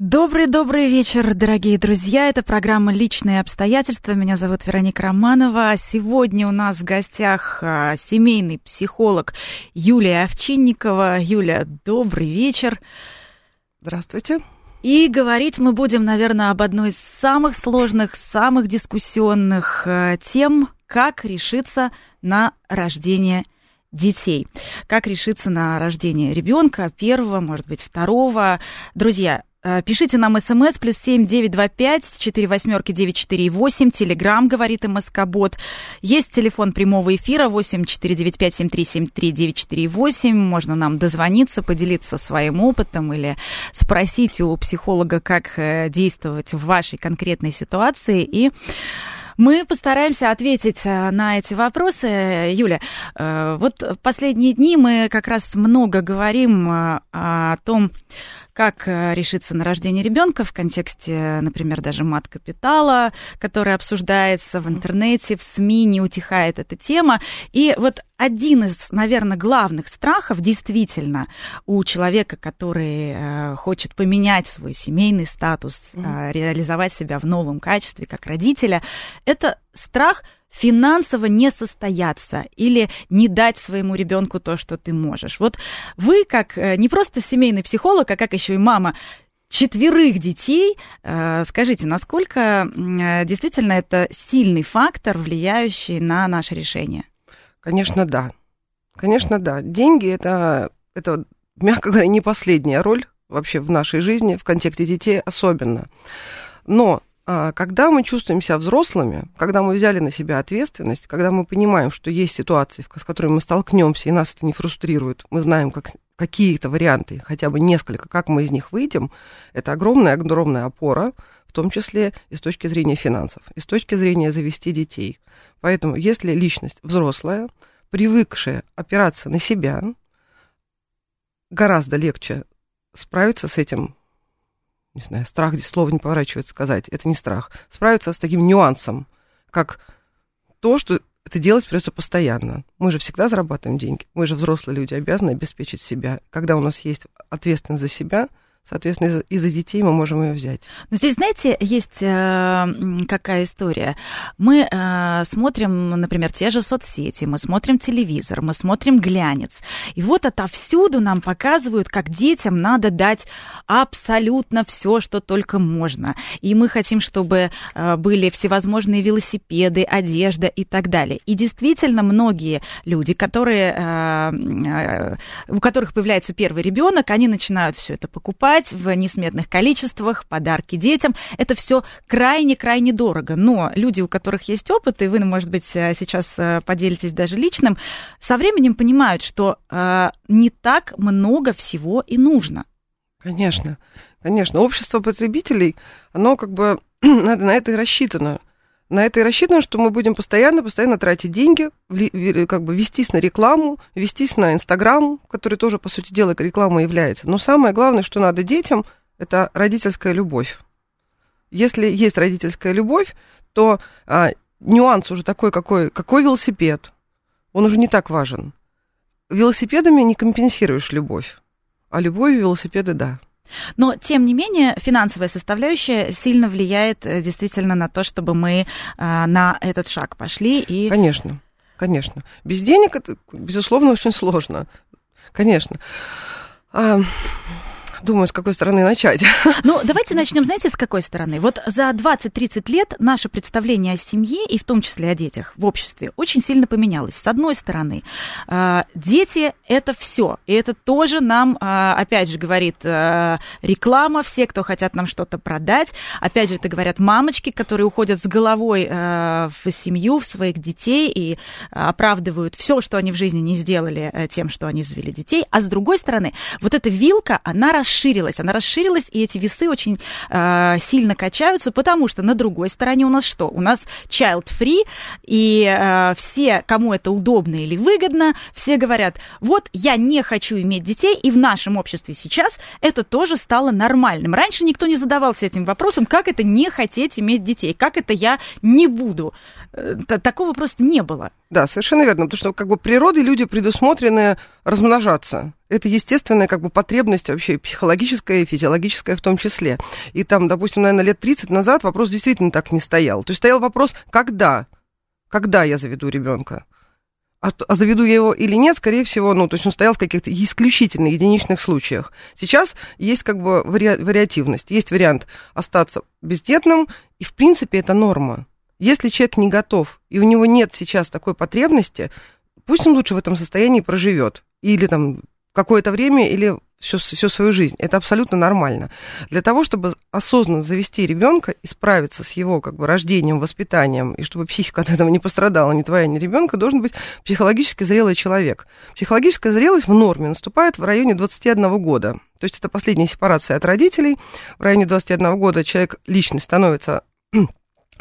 Добрый-добрый вечер, дорогие друзья. Это программа «Личные обстоятельства». Меня зовут Вероника Романова. Сегодня у нас в гостях а, семейный психолог Юлия Овчинникова. Юля, добрый вечер. Здравствуйте. И говорить мы будем, наверное, об одной из самых сложных, самых дискуссионных а, тем, как решиться на рождение детей. Как решиться на рождение ребенка, первого, может быть, второго. Друзья, пишите нам смс плюс семь девять два пять четыре восьмерки девять четыре восемь. Телеграмм говорит МСК Бот. Есть телефон прямого эфира восемь четыре девять пять семь три семь три девять четыре восемь. Можно нам дозвониться, поделиться своим опытом или спросить у психолога, как э, действовать в вашей конкретной ситуации. И мы постараемся ответить э, на эти вопросы. Юля, вот последние дни мы как раз много говорим о том, как э, решиться на рождение ребенка в контексте, например, даже мат-капитала, который обсуждается в интернете, в СМИ, не утихает эта тема. И вот один из, наверное, главных страхов действительно у человека, который э, хочет поменять свой семейный статус, э, реализовать себя в новом качестве как родителя, это страх – финансово не состояться или не дать своему ребенку то, что ты можешь. Вот вы, как э, не просто семейный психолог, а как еще и мама четверых детей, э, скажите, насколько э, действительно это сильный фактор, влияющий на наше решение? Конечно, да. Конечно, да. Деньги это, это, мягко говоря, не последняя роль вообще в нашей жизни, в контексте детей особенно. Но когда мы чувствуем себя взрослыми, когда мы взяли на себя ответственность, когда мы понимаем, что есть ситуации, с которыми мы столкнемся, и нас это не фрустрирует, мы знаем, как, какие-то варианты, хотя бы несколько, как мы из них выйдем, это огромная-огромная опора, в том числе и с точки зрения финансов, и с точки зрения завести детей. Поэтому, если личность взрослая, привыкшая опираться на себя, гораздо легче справиться с этим не знаю, страх здесь слово не поворачивается сказать, это не страх, справиться с таким нюансом, как то, что это делать придется постоянно. Мы же всегда зарабатываем деньги. Мы же взрослые люди, обязаны обеспечить себя. Когда у нас есть ответственность за себя, Соответственно, из-за детей мы можем ее взять. Но здесь, знаете, есть э, какая история. Мы э, смотрим, например, те же соцсети, мы смотрим телевизор, мы смотрим глянец. И вот отовсюду нам показывают, как детям надо дать абсолютно все, что только можно. И мы хотим, чтобы э, были всевозможные велосипеды, одежда и так далее. И действительно, многие люди, которые, э, э, у которых появляется первый ребенок, они начинают все это покупать покупать в несметных количествах, подарки детям. Это все крайне-крайне дорого. Но люди, у которых есть опыт, и вы, может быть, э, сейчас э, поделитесь даже личным, со временем понимают, что э, не так много всего и нужно. Конечно, конечно. Общество потребителей, оно как бы на это рассчитано на это и рассчитано, что мы будем постоянно, постоянно тратить деньги, как бы вестись на рекламу, вестись на Инстаграм, который тоже, по сути дела, рекламой является. Но самое главное, что надо детям, это родительская любовь. Если есть родительская любовь, то а, нюанс уже такой, какой, какой велосипед, он уже не так важен. Велосипедами не компенсируешь любовь, а любовью велосипеды – да. Но, тем не менее, финансовая составляющая сильно влияет э, действительно на то, чтобы мы э, на этот шаг пошли. И... Конечно, конечно. Без денег это, безусловно, очень сложно. Конечно. А, думаю, с какой стороны начать. Ну, давайте начнем, знаете, с какой стороны? Вот за 20-30 лет наше представление о семье, и в том числе о детях в обществе, очень сильно поменялось. С одной стороны, а, дети – это все, и это тоже нам, а, опять же, говорит а, реклама, все, кто хотят нам что-то продать. Опять же, это говорят мамочки, которые уходят с головой в семью, в своих детей и оправдывают все, что они в жизни не сделали э, тем, что они завели детей. А с другой стороны, вот эта вилка, она расширяется расширилась. Она расширилась, и эти весы очень э, сильно качаются, потому что на другой стороне у нас что? У нас child-free, и э, все, кому это удобно или выгодно, все говорят, вот я не хочу иметь детей, и в нашем обществе сейчас это тоже стало нормальным. Раньше никто не задавался этим вопросом, как это не хотеть иметь детей, как это я не буду. Э, такого просто не было. Да, совершенно верно, потому что как бы природой люди предусмотрены размножаться. Это естественная как бы потребность вообще психологическая и физиологическая в том числе. И там, допустим, наверное, лет 30 назад вопрос действительно так не стоял. То есть стоял вопрос, когда? Когда я заведу ребенка? А, а заведу я его или нет, скорее всего, ну, то есть он стоял в каких-то исключительно единичных случаях. Сейчас есть как бы вари- вариативность. Есть вариант остаться бездетным, и в принципе это норма. Если человек не готов, и у него нет сейчас такой потребности, пусть он лучше в этом состоянии проживет. Или там какое-то время, или всю, свою жизнь. Это абсолютно нормально. Для того, чтобы осознанно завести ребенка и справиться с его как бы, рождением, воспитанием, и чтобы психика от этого не пострадала, ни твоя, ни ребенка, должен быть психологически зрелый человек. Психологическая зрелость в норме наступает в районе 21 года. То есть это последняя сепарация от родителей. В районе 21 года человек, личность становится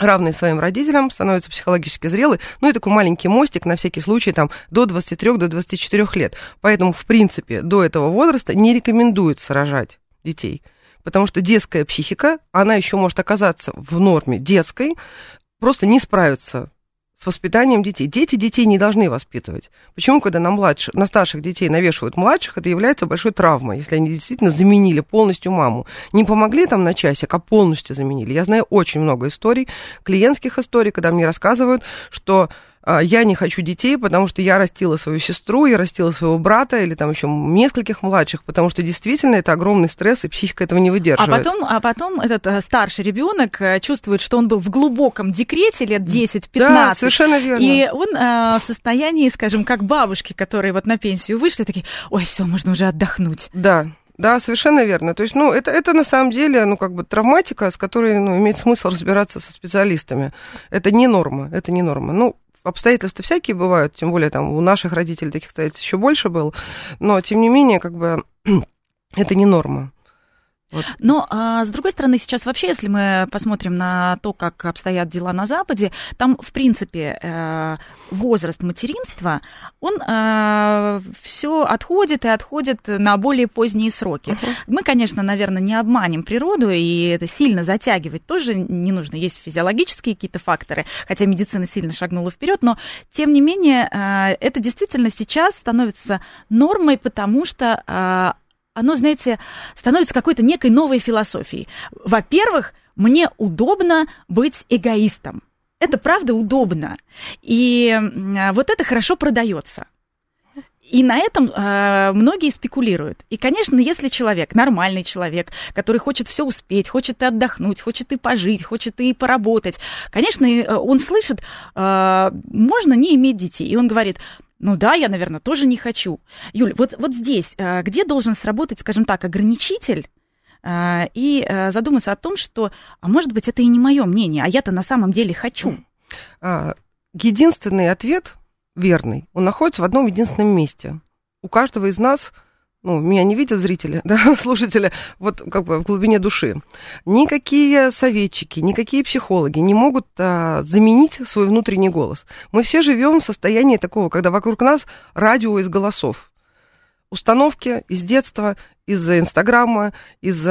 равные своим родителям, становятся психологически зрелы. Ну, и такой маленький мостик на всякий случай там до 23 до 24 лет. Поэтому, в принципе, до этого возраста не рекомендуется рожать детей. Потому что детская психика, она еще может оказаться в норме детской, просто не справиться с воспитанием детей. Дети детей не должны воспитывать. Почему, когда на, младших, на старших детей навешивают младших, это является большой травмой, если они действительно заменили полностью маму. Не помогли там на часик, а полностью заменили. Я знаю очень много историй, клиентских историй, когда мне рассказывают, что я не хочу детей, потому что я растила свою сестру, я растила своего брата или там еще нескольких младших, потому что действительно это огромный стресс, и психика этого не выдерживает. А потом, а потом этот э, старший ребенок э, чувствует, что он был в глубоком декрете лет 10-15. Да, совершенно верно. И он э, в состоянии, скажем, как бабушки, которые вот на пенсию вышли, такие, ой, все, можно уже отдохнуть. Да, да, совершенно верно. То есть, ну, это, это на самом деле, ну, как бы травматика, с которой, ну, имеет смысл разбираться со специалистами. Это не норма, это не норма. Ну, обстоятельства всякие бывают, тем более там у наших родителей таких обстоятельств еще больше было, но тем не менее, как бы это не норма. Вот. Но, а, с другой стороны, сейчас вообще, если мы посмотрим на то, как обстоят дела на Западе, там, в принципе, э, возраст материнства, он э, все отходит и отходит на более поздние сроки. Uh-huh. Мы, конечно, наверное, не обманем природу, и это сильно затягивать тоже не нужно. Есть физиологические какие-то факторы, хотя медицина сильно шагнула вперед, но, тем не менее, э, это действительно сейчас становится нормой, потому что оно, знаете, становится какой-то некой новой философией. Во-первых, мне удобно быть эгоистом. Это правда удобно. И вот это хорошо продается. И на этом э, многие спекулируют. И, конечно, если человек, нормальный человек, который хочет все успеть, хочет и отдохнуть, хочет и пожить, хочет и поработать, конечно, он слышит, э, можно не иметь детей. И он говорит, ну да, я, наверное, тоже не хочу. Юль, вот, вот здесь, э, где должен сработать, скажем так, ограничитель, э, и э, задуматься о том, что, а может быть, это и не мое мнение, а я-то на самом деле хочу. Единственный ответ верный, он находится в одном единственном месте. У каждого из нас ну, меня не видят зрители, да, слушатели, вот как бы в глубине души. Никакие советчики, никакие психологи не могут а, заменить свой внутренний голос. Мы все живем в состоянии такого, когда вокруг нас радио из голосов. Установки из детства, из Инстаграма, из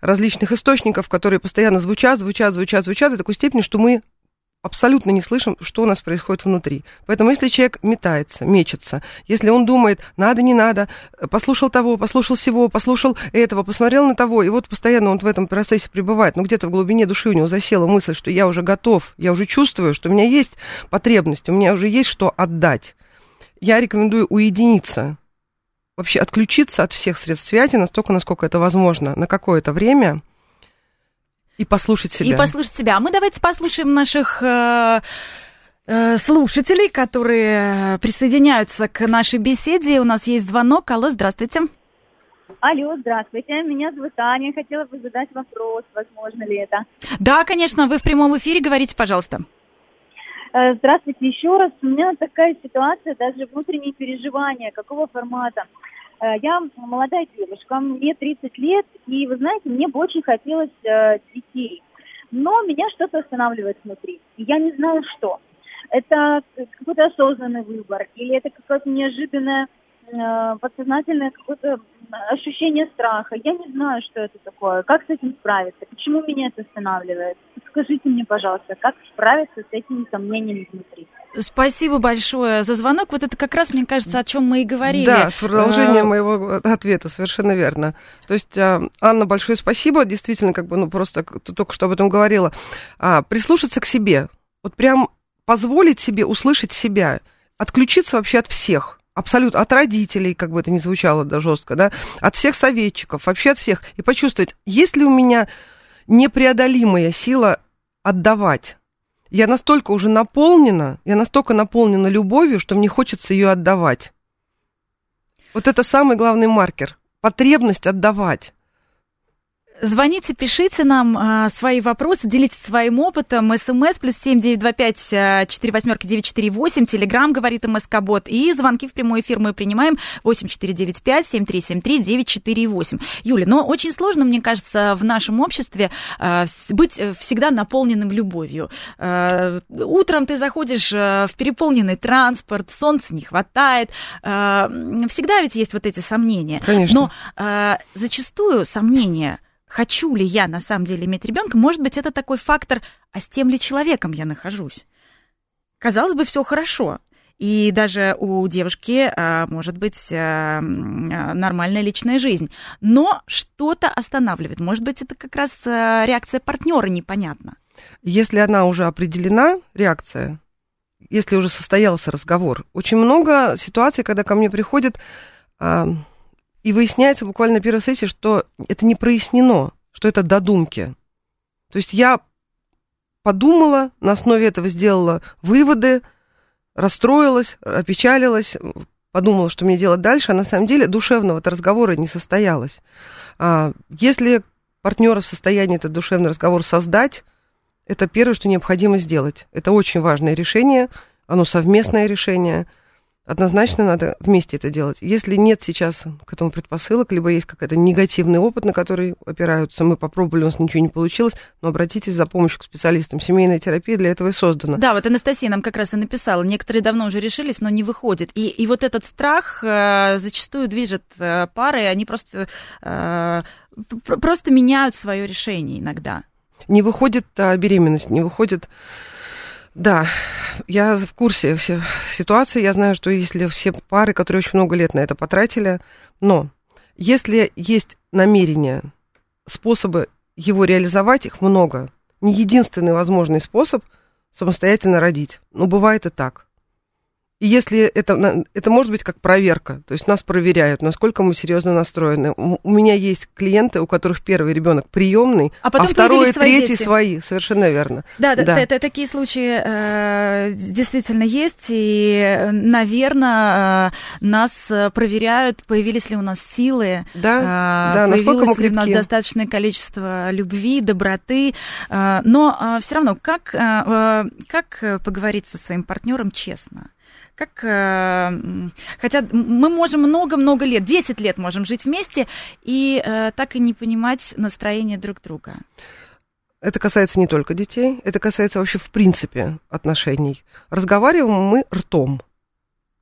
различных источников, которые постоянно звучат, звучат, звучат, звучат до такой степени, что мы абсолютно не слышим, что у нас происходит внутри. Поэтому если человек метается, мечется, если он думает, надо, не надо, послушал того, послушал всего, послушал этого, посмотрел на того, и вот постоянно он в этом процессе пребывает, но где-то в глубине души у него засела мысль, что я уже готов, я уже чувствую, что у меня есть потребность, у меня уже есть что отдать. Я рекомендую уединиться, вообще отключиться от всех средств связи настолько, насколько это возможно, на какое-то время – и послушать себя. И послушать себя. А мы давайте послушаем наших э, э, слушателей, которые присоединяются к нашей беседе. У нас есть звонок. Алло, здравствуйте. Алло, здравствуйте. Меня зовут Аня. Хотела бы задать вопрос, возможно ли это. Да, конечно. Вы в прямом эфире. Говорите, пожалуйста. Э, здравствуйте еще раз. У меня такая ситуация, даже внутренние переживания. Какого формата? Э, я молодая девушка, мне 30 лет, и вы знаете, мне бы очень хотелось э, детей. Но меня что-то останавливает внутри. И я не знаю, что. Это какой-то осознанный выбор, или это какое-то неожиданное э, подсознательное какое-то ощущение страха. Я не знаю, что это такое. Как с этим справиться? Почему меня это останавливает? Скажите мне, пожалуйста, как справиться с этими сомнениями внутри? Спасибо большое за звонок. Вот это как раз, мне кажется, о чем мы и говорили. Да, продолжение а... моего ответа, совершенно верно. То есть, а, Анна, большое спасибо. Действительно, как бы, ну, просто только что об этом говорила. А, прислушаться к себе. Вот прям позволить себе услышать себя. Отключиться вообще от всех абсолютно от родителей, как бы это ни звучало да, жестко, да, от всех советчиков, вообще от всех, и почувствовать, есть ли у меня непреодолимая сила отдавать. Я настолько уже наполнена, я настолько наполнена любовью, что мне хочется ее отдавать. Вот это самый главный маркер. Потребность отдавать. Звоните, пишите нам а, свои вопросы, делитесь своим опытом. СМС плюс семь девять два пять четыре восьмерки девять четыре восемь. Телеграмм говорит МСК Бот. И звонки в прямой эфир мы принимаем восемь четыре девять пять семь три семь три девять четыре восемь. Юля, но очень сложно, мне кажется, в нашем обществе а, быть всегда наполненным любовью. А, утром ты заходишь в переполненный транспорт, солнца не хватает. А, всегда ведь есть вот эти сомнения. Конечно. Но а, зачастую сомнения хочу ли я на самом деле иметь ребенка, может быть, это такой фактор, а с тем ли человеком я нахожусь. Казалось бы, все хорошо. И даже у девушки а, может быть а, нормальная личная жизнь. Но что-то останавливает. Может быть, это как раз а, реакция партнера непонятна. Если она уже определена, реакция, если уже состоялся разговор, очень много ситуаций, когда ко мне приходят и выясняется буквально на первой сессии, что это не прояснено, что это додумки. То есть я подумала, на основе этого сделала выводы, расстроилась, опечалилась, подумала, что мне делать дальше, а на самом деле душевного разговора не состоялось. А если партнера в состоянии этот душевный разговор создать, это первое, что необходимо сделать. Это очень важное решение, оно совместное решение – однозначно надо вместе это делать. Если нет сейчас к этому предпосылок, либо есть какой-то негативный опыт, на который опираются, мы попробовали, у нас ничего не получилось, но обратитесь за помощью к специалистам. Семейная терапия для этого и создана. Да, вот Анастасия нам как раз и написала. Некоторые давно уже решились, но не выходят. И, и вот этот страх э, зачастую движет э, пары, они просто, э, просто меняют свое решение иногда. Не выходит а, беременность, не выходит да, я в курсе все ситуации. Я знаю, что если все пары, которые очень много лет на это потратили, но если есть намерение, способы его реализовать, их много. Не единственный возможный способ самостоятельно родить. Но бывает и так. И если это, это может быть как проверка, то есть нас проверяют, насколько мы серьезно настроены. У меня есть клиенты, у которых первый ребенок приемный, а, а второй и третий дети. свои, совершенно верно. Да, да. Это, такие случаи э, действительно есть, и, наверное, э, нас проверяют, появились ли у нас силы, да, э, да, появилось ли у нас достаточное количество любви, доброты, э, но э, все равно как, э, как поговорить со своим партнером честно? Как, э, хотя мы можем много-много лет, 10 лет можем жить вместе и э, так и не понимать настроение друг друга. Это касается не только детей, это касается вообще в принципе отношений. Разговариваем мы ртом,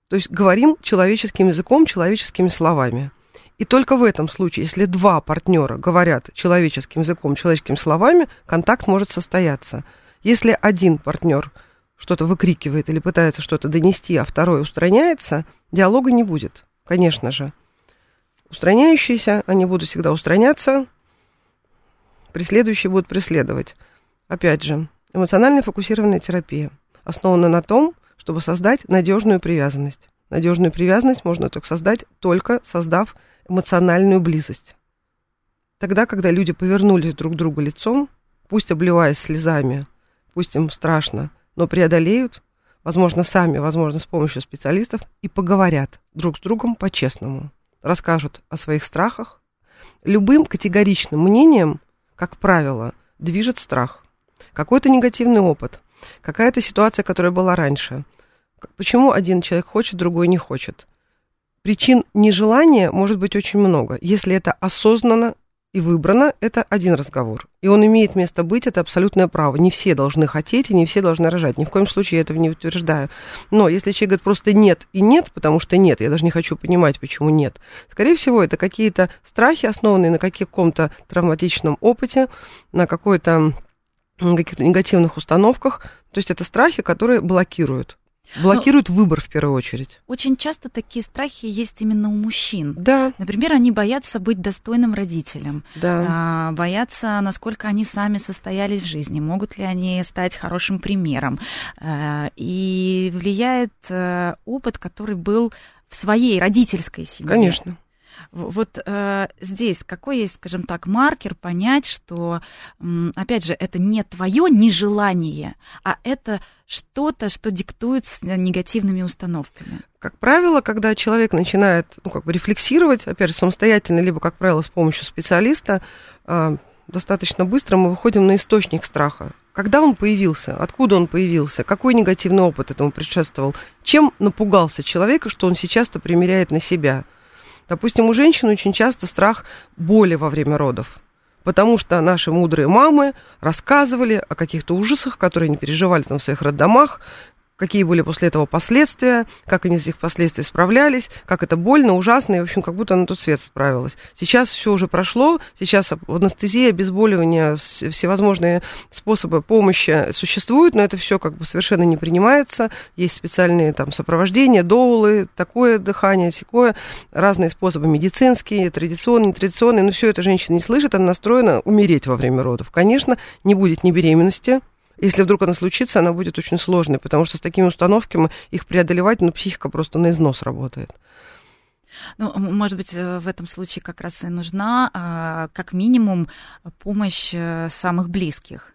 то есть говорим человеческим языком, человеческими словами. И только в этом случае, если два партнера говорят человеческим языком, человеческими словами, контакт может состояться. Если один партнер что-то выкрикивает или пытается что-то донести, а второй устраняется, диалога не будет, конечно же. Устраняющиеся, они будут всегда устраняться, преследующие будут преследовать. Опять же, эмоционально фокусированная терапия основана на том, чтобы создать надежную привязанность. Надежную привязанность можно только создать, только создав эмоциональную близость. Тогда, когда люди повернулись друг к другу лицом, пусть обливаясь слезами, пусть им страшно, но преодолеют, возможно, сами, возможно, с помощью специалистов, и поговорят друг с другом по-честному, расскажут о своих страхах. Любым категоричным мнением, как правило, движет страх. Какой-то негативный опыт, какая-то ситуация, которая была раньше. Почему один человек хочет, другой не хочет? причин нежелания может быть очень много. Если это осознанно и выбрано, это один разговор. И он имеет место быть, это абсолютное право. Не все должны хотеть и не все должны рожать. Ни в коем случае я этого не утверждаю. Но если человек говорит просто нет и нет, потому что нет, я даже не хочу понимать, почему нет, скорее всего, это какие-то страхи, основанные на каком-то травматичном опыте, на какой-то каких-то негативных установках. То есть это страхи, которые блокируют. Блокируют Но выбор в первую очередь. Очень часто такие страхи есть именно у мужчин. Да. Например, они боятся быть достойным родителем. Да. А, боятся, насколько они сами состоялись в жизни, могут ли они стать хорошим примером. А, и влияет а, опыт, который был в своей родительской семье. Конечно. Вот э, здесь какой есть, скажем так, маркер понять, что, опять же, это не твое нежелание, а это что-то, что диктуется негативными установками? Как правило, когда человек начинает ну, как бы рефлексировать, опять же, самостоятельно, либо, как правило, с помощью специалиста, э, достаточно быстро мы выходим на источник страха. Когда он появился, откуда он появился, какой негативный опыт этому предшествовал, чем напугался человека, что он сейчас-то примеряет на себя – Допустим, у женщин очень часто страх боли во время родов. Потому что наши мудрые мамы рассказывали о каких-то ужасах, которые они переживали там в своих роддомах, какие были после этого последствия, как они с этих последствий справлялись, как это больно, ужасно, и, в общем, как будто на тот свет справилась. Сейчас все уже прошло, сейчас анестезия, обезболивание, всевозможные способы помощи существуют, но это все как бы совершенно не принимается. Есть специальные там сопровождения, доулы, такое дыхание, такое, разные способы медицинские, традиционные, нетрадиционные, но все это женщина не слышит, она настроена умереть во время родов. Конечно, не будет ни беременности, если вдруг она случится, она будет очень сложной, потому что с такими установками их преодолевать, ну, психика просто на износ работает. Ну, может быть, э, в этом случае как раз и нужна, а, как минимум, помощь э, самых близких.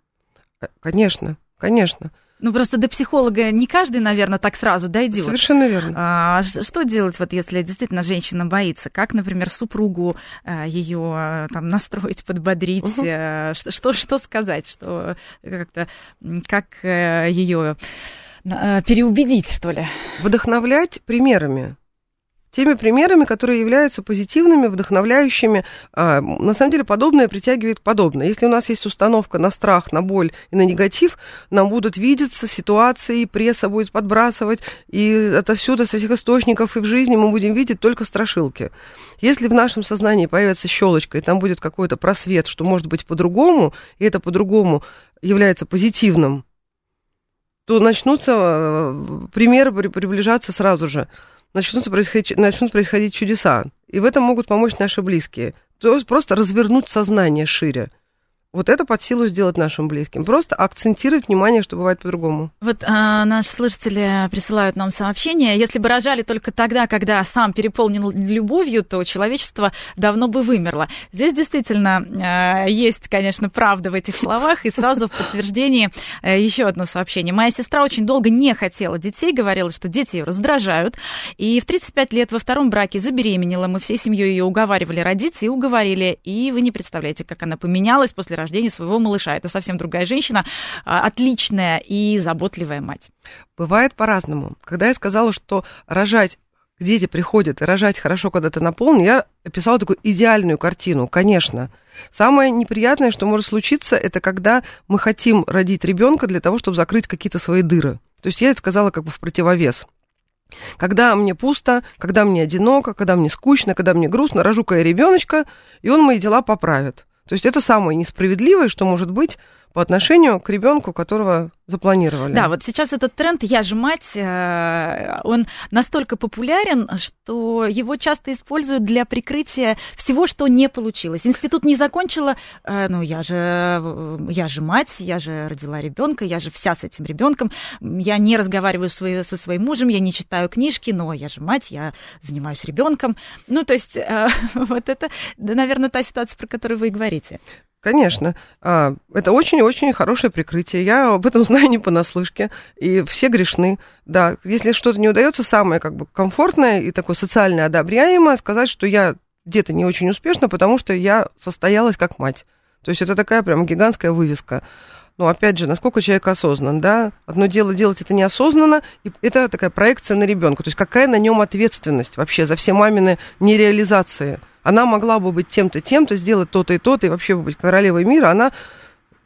Э, конечно, конечно. Ну, просто до психолога не каждый, наверное, так сразу дойдет. Совершенно верно. А, что делать, вот, если действительно женщина боится? Как, например, супругу а, ее там, настроить, подбодрить? Угу. Что, что сказать? Что как-то как ее переубедить, что ли? Вдохновлять примерами теми примерами, которые являются позитивными, вдохновляющими. А, на самом деле подобное притягивает подобное. Если у нас есть установка на страх, на боль и на негатив, нам будут видеться ситуации, пресса будет подбрасывать, и отовсюду, со всех источников и в жизни мы будем видеть только страшилки. Если в нашем сознании появится щелочка, и там будет какой-то просвет, что может быть по-другому, и это по-другому является позитивным, то начнутся э, примеры приближаться сразу же начнут происходить, начнут происходить чудеса. И в этом могут помочь наши близкие. То есть просто развернуть сознание шире. Вот это под силу сделать нашим близким. Просто акцентировать внимание, что бывает по-другому. Вот а, наши слушатели присылают нам сообщение. Если бы рожали только тогда, когда сам переполнен любовью, то человечество давно бы вымерло. Здесь действительно а, есть, конечно, правда в этих словах. И сразу в подтверждении а, еще одно сообщение. Моя сестра очень долго не хотела детей, говорила, что дети ее раздражают. И в 35 лет во втором браке забеременела. Мы всей семьей ее уговаривали родиться и уговорили. И вы не представляете, как она поменялась после рождения рождения своего малыша. Это совсем другая женщина, а, отличная и заботливая мать. Бывает по-разному. Когда я сказала, что рожать дети приходят и рожать хорошо, когда ты наполнен, я описала такую идеальную картину, конечно. Самое неприятное, что может случиться, это когда мы хотим родить ребенка для того, чтобы закрыть какие-то свои дыры. То есть я это сказала как бы в противовес. Когда мне пусто, когда мне одиноко, когда мне скучно, когда мне грустно, рожу-ка я ребеночка, и он мои дела поправит. То есть это самое несправедливое, что может быть по отношению к ребенку, которого запланировали. Да, вот сейчас этот тренд «я же мать», э, он настолько популярен, что его часто используют для прикрытия всего, что не получилось. Институт не закончила, э, ну я же, я же мать, я же родила ребенка, я же вся с этим ребенком, я не разговариваю со своим мужем, я не читаю книжки, но я же мать, я занимаюсь ребенком. Ну, то есть э, вот это, наверное, та ситуация, про которую вы и говорите. Конечно. А, это очень-очень хорошее прикрытие. Я об этом знаю не понаслышке. И все грешны. Да, если что-то не удается, самое как бы комфортное и такое социально одобряемое сказать, что я где-то не очень успешна, потому что я состоялась как мать. То есть это такая прям гигантская вывеска. ну, опять же, насколько человек осознан, да? Одно дело делать это неосознанно, и это такая проекция на ребенка. То есть какая на нем ответственность вообще за все мамины нереализации? Она могла бы быть тем-то, тем-то, сделать то-то и то-то, и вообще быть королевой мира, она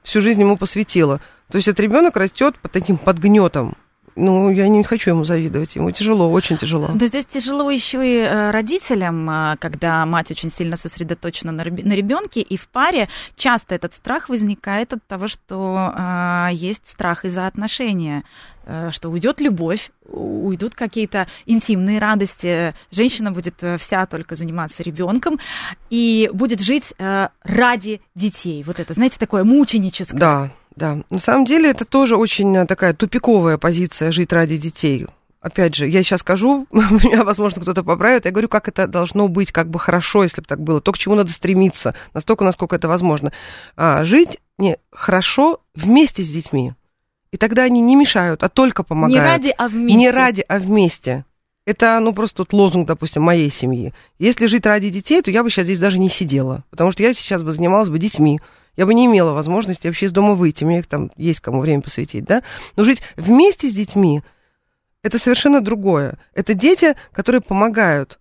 всю жизнь ему посвятила. То есть этот ребенок растет под таким подгнетом ну, я не хочу ему завидовать, ему тяжело, очень тяжело. Да здесь тяжело еще и э, родителям, э, когда мать очень сильно сосредоточена на ребенке, и в паре часто этот страх возникает от того, что э, есть страх из-за отношения что уйдет любовь, уйдут какие-то интимные радости, женщина будет вся только заниматься ребенком и будет жить ради детей. Вот это, знаете, такое мученическое. Да, да, на самом деле это тоже очень э, такая тупиковая позиция жить ради детей. Опять же, я сейчас скажу, меня, возможно, кто-то поправит, я говорю, как это должно быть, как бы хорошо, если бы так было, то, к чему надо стремиться, настолько, насколько это возможно. А, жить не хорошо вместе с детьми. И тогда они не мешают, а только помогают. Не ради, а вместе. Не ради, а вместе. Это, ну, просто вот лозунг, допустим, моей семьи. Если жить ради детей, то я бы сейчас здесь даже не сидела, потому что я сейчас бы занималась бы детьми, я бы не имела возможности вообще из дома выйти, мне там есть кому время посвятить, да, но жить вместе с детьми, это совершенно другое. Это дети, которые помогают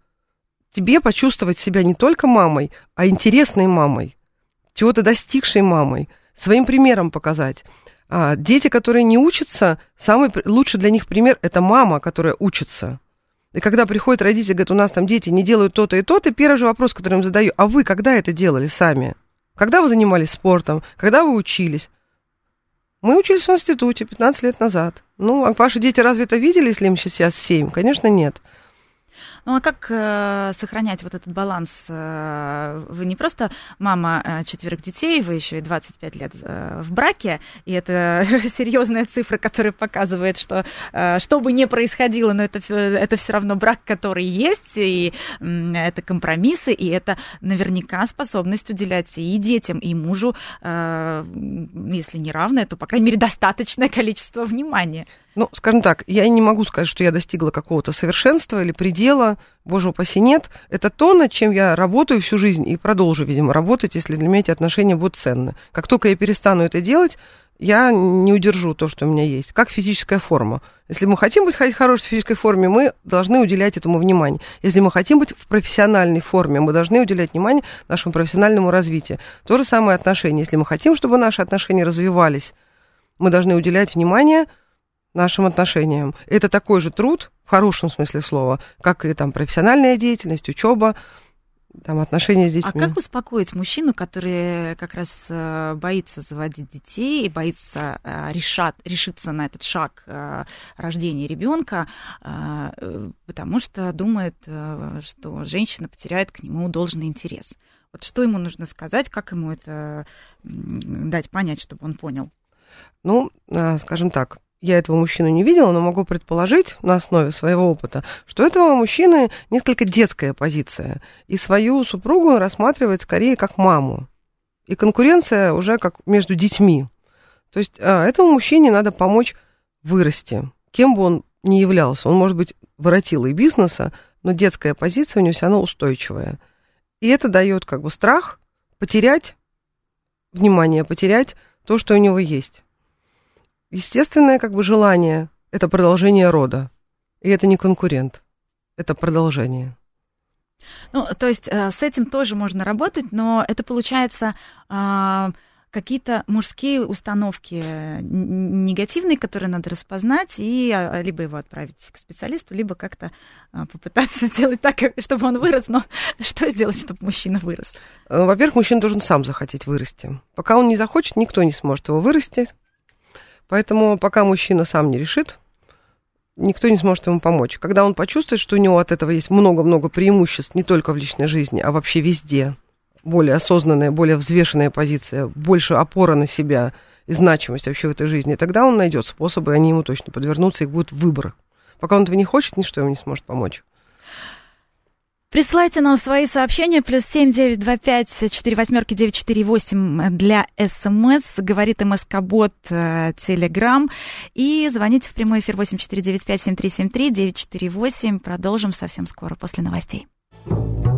тебе почувствовать себя не только мамой, а интересной мамой, чего-то достигшей мамой, своим примером показать. А дети, которые не учатся, самый лучший для них пример – это мама, которая учится. И когда приходят родители, говорят, у нас там дети не делают то-то и то-то, первый же вопрос, который им задаю, а вы когда это делали сами? Когда вы занимались спортом? Когда вы учились? Мы учились в институте 15 лет назад. Ну, а ваши дети разве это видели, если им сейчас 7? Конечно, нет. Ну а как э, сохранять вот этот баланс? Э, вы не просто мама э, четверых детей, вы еще и 25 лет э, в браке, и это серьезная цифра, которая показывает, что э, что бы ни происходило, но это, это все равно брак, который есть, и э, это компромиссы, и это наверняка способность уделять и детям, и мужу, э, если не равное, то, по крайней мере, достаточное количество внимания. Ну, скажем так, я не могу сказать, что я достигла какого-то совершенства или предела, боже упаси, нет. Это то, над чем я работаю всю жизнь и продолжу, видимо, работать, если для меня эти отношения будут ценны. Как только я перестану это делать, я не удержу то, что у меня есть, как физическая форма. Если мы хотим быть в хорошей физической форме, мы должны уделять этому внимание. Если мы хотим быть в профессиональной форме, мы должны уделять внимание нашему профессиональному развитию. То же самое отношение. Если мы хотим, чтобы наши отношения развивались, мы должны уделять внимание – нашим отношениям. Это такой же труд, в хорошем смысле слова, как и там профессиональная деятельность, учеба, там отношения с детьми. А как успокоить мужчину, который как раз э, боится заводить детей и боится э, решат, решиться на этот шаг э, рождения ребенка, потому что думает, что женщина потеряет к нему должный интерес? Вот что ему нужно сказать, как ему это дать понять, чтобы он понял? Ну, скажем так, я этого мужчину не видела, но могу предположить на основе своего опыта, что этого мужчины несколько детская позиция, и свою супругу рассматривает скорее как маму. И конкуренция уже как между детьми. То есть а, этому мужчине надо помочь вырасти, кем бы он ни являлся. Он может быть воротилой бизнеса, но детская позиция у него все равно устойчивая. И это дает как бы страх потерять внимание, потерять то, что у него есть естественное как бы желание – это продолжение рода. И это не конкурент, это продолжение. Ну, то есть э, с этим тоже можно работать, но это получается а, какие-то мужские установки негативные, которые надо распознать и а, либо его отправить к специалисту, либо как-то а, попытаться сделать так, чтобы он вырос. Но что сделать, чтобы мужчина вырос? Э, во-первых, мужчина должен сам захотеть вырасти. Пока он не захочет, никто не сможет его вырасти. Поэтому пока мужчина сам не решит, никто не сможет ему помочь. Когда он почувствует, что у него от этого есть много-много преимуществ не только в личной жизни, а вообще везде, более осознанная, более взвешенная позиция, больше опора на себя и значимость вообще в этой жизни, тогда он найдет способы, они ему точно подвернутся, их будет выбор. Пока он этого не хочет, ничто ему не сможет помочь. Присылайте нам свои сообщения, плюс семь девять два пять четыре восьмерки девять четыре восемь для СМС, говорит МСК-бот э, Телеграм, и звоните в прямой эфир восемь четыре девять пять семь три семь три девять четыре восемь. Продолжим совсем скоро, после новостей.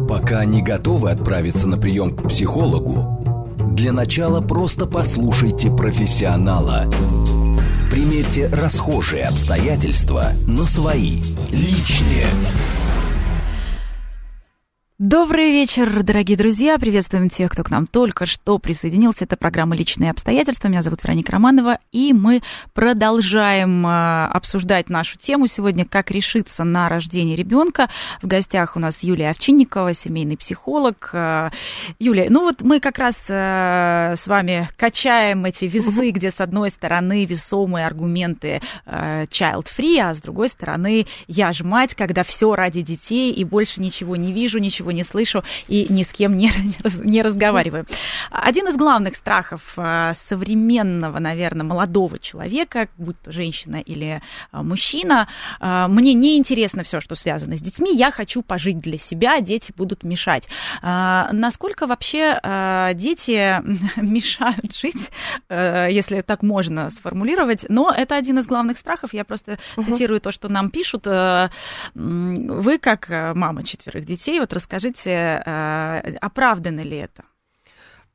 Пока не готовы отправиться на прием к психологу, Для начала просто послушайте профессионала. Примерьте расхожие обстоятельства на свои, личные. Добрый вечер, дорогие друзья. Приветствуем тех, кто к нам только что присоединился. Это программа «Личные обстоятельства». Меня зовут Вероника Романова. И мы продолжаем а, обсуждать нашу тему сегодня, как решиться на рождение ребенка. В гостях у нас Юлия Овчинникова, семейный психолог. А, Юлия, ну вот мы как раз а, с вами качаем эти весы, где с одной стороны весомые аргументы child-free, а с другой стороны я же мать, когда все ради детей и больше ничего не вижу, ничего ничего не слышу и ни с кем не, не разговариваю. Один из главных страхов а, современного, наверное, молодого человека, будь то женщина или а, мужчина, а, мне не интересно все, что связано с детьми, я хочу пожить для себя, дети будут мешать. Насколько вообще дети мешают жить, если так можно сформулировать, но это один из главных страхов, я просто угу. цитирую то, что нам пишут. Вы, как мама четверых детей, вот расскажите, Скажите, э, оправдано ли это?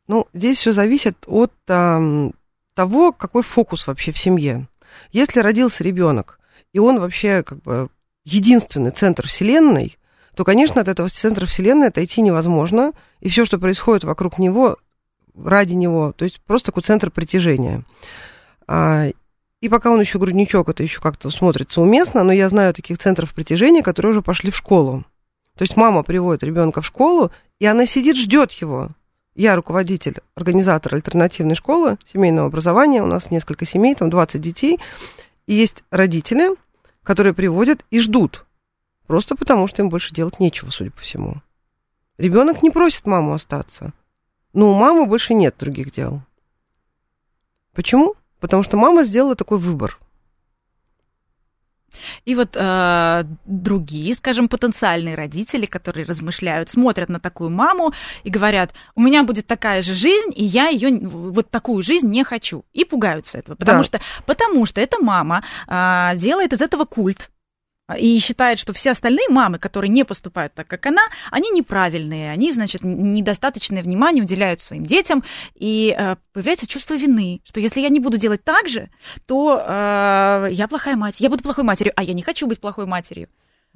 Ну, здесь все зависит от э, того, какой фокус вообще в семье. Если родился ребенок, и он вообще как бы единственный центр Вселенной, то, конечно, от этого центра Вселенной отойти невозможно, и все, что происходит вокруг него, ради него, то есть просто такой центр притяжения. А, и пока он еще грудничок, это еще как-то смотрится уместно, но я знаю таких центров притяжения, которые уже пошли в школу. То есть мама приводит ребенка в школу, и она сидит, ждет его. Я руководитель, организатор альтернативной школы семейного образования. У нас несколько семей, там 20 детей. И есть родители, которые приводят и ждут. Просто потому, что им больше делать нечего, судя по всему. Ребенок не просит маму остаться. Но у мамы больше нет других дел. Почему? Потому что мама сделала такой выбор. И вот э, другие, скажем, потенциальные родители, которые размышляют, смотрят на такую маму и говорят, у меня будет такая же жизнь, и я ее вот такую жизнь не хочу. И пугаются этого, потому, да. что, потому что эта мама э, делает из этого культ и считает, что все остальные мамы, которые не поступают так, как она, они неправильные, они, значит, недостаточное внимание уделяют своим детям, и э, появляется чувство вины, что если я не буду делать так же, то э, я плохая мать, я буду плохой матерью, а я не хочу быть плохой матерью.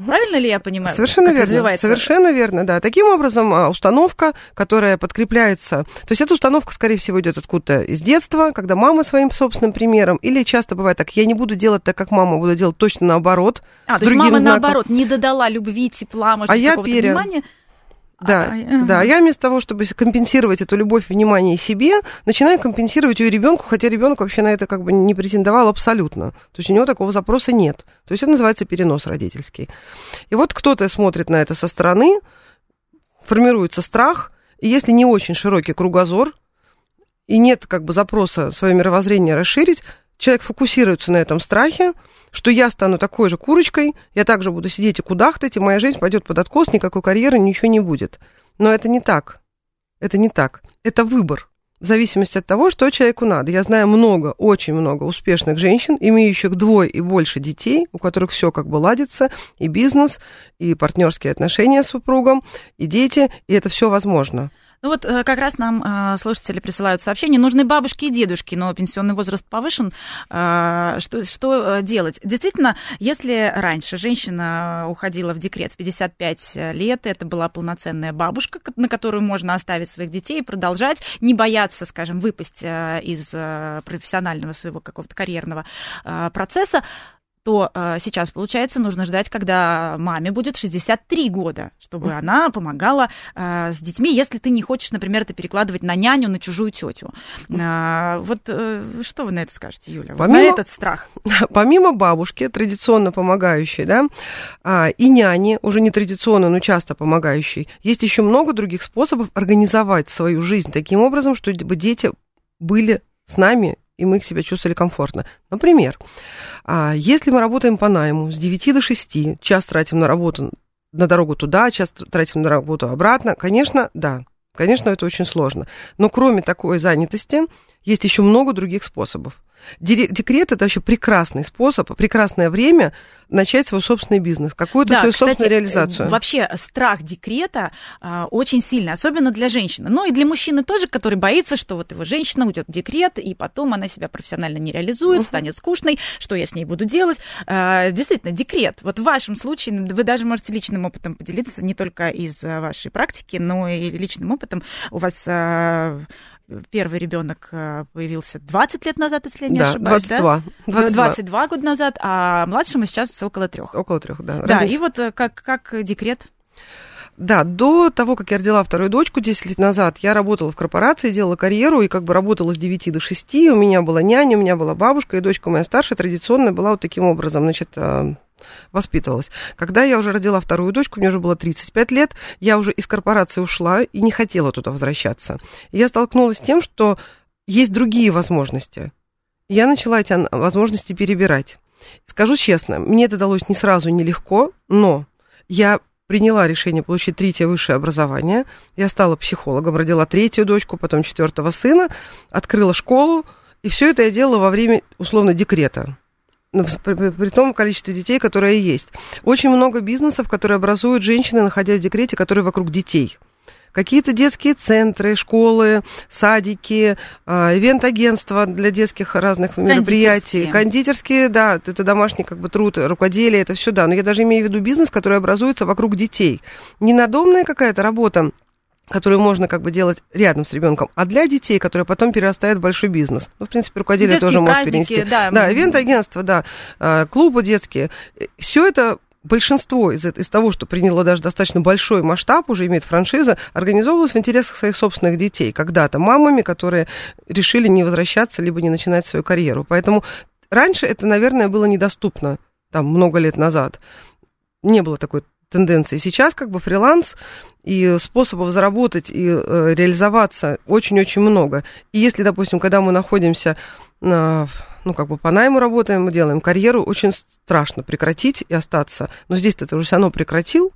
Правильно ли я понимаю? Совершенно верно. Совершенно верно, да. Таким образом, а, установка, которая подкрепляется, то есть эта установка, скорее всего, идет откуда-то из детства, когда мама своим собственным примером, или часто бывает так, я не буду делать так, как мама, буду делать точно наоборот. А, то есть мама знаком. наоборот не додала любви, тепла, может, а я пере... внимания. Да, а, да. Я вместо того, чтобы компенсировать эту любовь, внимание себе, начинаю компенсировать ее ребенку, хотя ребенок вообще на это как бы не претендовал абсолютно. То есть у него такого запроса нет. То есть это называется перенос родительский. И вот кто-то смотрит на это со стороны, формируется страх, и если не очень широкий кругозор, и нет как бы запроса свое мировоззрение расширить, человек фокусируется на этом страхе, что я стану такой же курочкой, я также буду сидеть и кудахтать, и моя жизнь пойдет под откос, никакой карьеры, ничего не будет. Но это не так. Это не так. Это выбор. В зависимости от того, что человеку надо. Я знаю много, очень много успешных женщин, имеющих двое и больше детей, у которых все как бы ладится, и бизнес, и партнерские отношения с супругом, и дети, и это все возможно. Ну вот э, как раз нам э, слушатели присылают сообщения. Нужны бабушки и дедушки, но пенсионный возраст повышен. Э, что, что делать? Действительно, если раньше женщина уходила в декрет в 55 лет, это была полноценная бабушка, на которую можно оставить своих детей и продолжать, не бояться, скажем, выпасть из профессионального своего какого-то карьерного процесса, то э, сейчас, получается, нужно ждать, когда маме будет 63 года, чтобы она помогала э, с детьми, если ты не хочешь, например, это перекладывать на няню, на чужую тетю. Э, вот э, что вы на это скажете, Юля? Помимо, вот на этот страх. Помимо бабушки, традиционно помогающей, да, э, и няни, уже не традиционно, но часто помогающей, есть еще много других способов организовать свою жизнь таким образом, чтобы дети были с нами и мы себя чувствовали комфортно. Например, а, если мы работаем по найму с 9 до 6, час тратим на работу, на дорогу туда, час тратим на работу обратно, конечно, да, конечно, это очень сложно. Но кроме такой занятости, Есть еще много других способов. Декрет это вообще прекрасный способ, прекрасное время начать свой собственный бизнес, какую-то да, свою кстати, собственную реализацию. Вообще страх декрета а, очень сильный, особенно для женщины. Ну и для мужчины тоже, который боится, что вот его женщина уйдет в декрет, и потом она себя профессионально не реализует, uh-huh. станет скучной, что я с ней буду делать. А, действительно, декрет. Вот в вашем случае вы даже можете личным опытом поделиться не только из вашей практики, но и личным опытом. У вас а, первый ребенок э, появился 20 лет назад, если я не да, ошибаюсь, 22. да? 22. 22 года назад, а младшему сейчас около трех. Около трех, да. Да, Разница. и вот э, как, как декрет? Да, до того, как я родила вторую дочку 10 лет назад, я работала в корпорации, делала карьеру и как бы работала с 9 до 6. У меня была няня, у меня была бабушка, и дочка моя старшая традиционная была вот таким образом, значит, э, воспитывалась. Когда я уже родила вторую дочку, мне уже было 35 лет, я уже из корпорации ушла и не хотела туда возвращаться. И я столкнулась с тем, что есть другие возможности. Я начала эти возможности перебирать. Скажу честно, мне это далось не сразу, не легко, но я приняла решение получить третье высшее образование. Я стала психологом, родила третью дочку, потом четвертого сына, открыла школу, и все это я делала во время условно декрета. Ну, при, при том количестве детей, которое есть. Очень много бизнесов, которые образуют женщины, находясь в декрете, которые вокруг детей. Какие-то детские центры, школы, садики, а, ивент-агентства для детских разных мероприятий. Кондитерские. Кондитерские, да, это домашний как бы труд, рукоделие, это все, да. Но я даже имею в виду бизнес, который образуется вокруг детей. Не надомная какая-то работа, которую можно как бы делать рядом с ребенком, а для детей, которые потом перерастают в большой бизнес. Ну, в принципе, рукоделие Детские тоже праздники, может перенести. Да, да ивент-агентство, да, а, клубы детские. Все это большинство из, из того, что приняло даже достаточно большой масштаб, уже имеет франшиза, организовывалось в интересах своих собственных детей, когда-то мамами, которые решили не возвращаться, либо не начинать свою карьеру. Поэтому раньше это, наверное, было недоступно, там, много лет назад. Не было такой тенденции. Сейчас как бы фриланс и способов заработать и э, реализоваться очень-очень много. И если, допустим, когда мы находимся на, ну, как бы по найму работаем, мы делаем карьеру, очень страшно прекратить и остаться. Но здесь ты уже все равно прекратил,